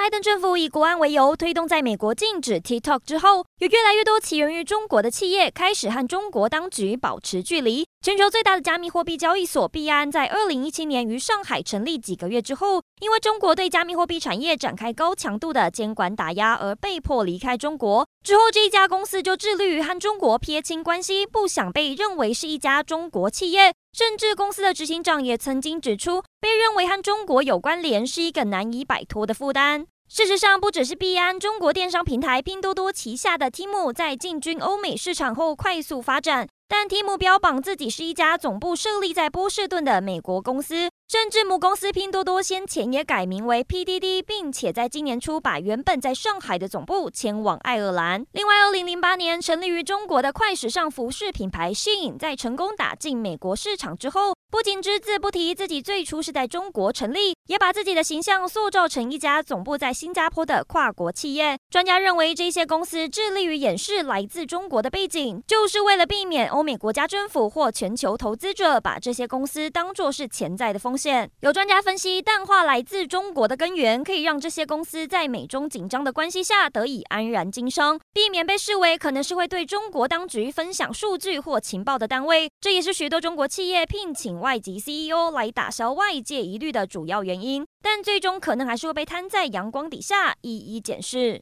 拜登政府以国安为由推动在美国禁止 TikTok 之后，有越来越多起源于中国的企业开始和中国当局保持距离。全球最大的加密货币交易所币安在二零一七年于上海成立几个月之后，因为中国对加密货币产业展开高强度的监管打压而被迫离开中国。之后，这一家公司就致力于和中国撇清关系，不想被认为是一家中国企业。甚至公司的执行长也曾经指出，被认为和中国有关联是一个难以摆脱的负担。事实上，不只是币安，中国电商平台拼多多旗下的 Temu 在进军欧美市场后快速发展，但 Temu 标榜自己是一家总部设立在波士顿的美国公司。甚至母公司拼多多先前也改名为 PDD，并且在今年初把原本在上海的总部迁往爱尔兰。另外，二零零八年成立于中国的快时尚服饰品牌 SHEIN 在成功打进美国市场之后，不仅只字不提自己最初是在中国成立，也把自己的形象塑造成一家总部在新加坡的跨国企业。专家认为，这些公司致力于掩饰来自中国的背景，就是为了避免欧美国家政府或全球投资者把这些公司当作是潜在的风险。有专家分析，淡化来自中国的根源，可以让这些公司在美中紧张的关系下得以安然经商，避免被视为可能是会对中国当局分享数据或情报的单位。这也是许多中国企业聘请外籍 CEO 来打消外界疑虑的主要原因。但最终可能还是会被摊在阳光底下一一检视。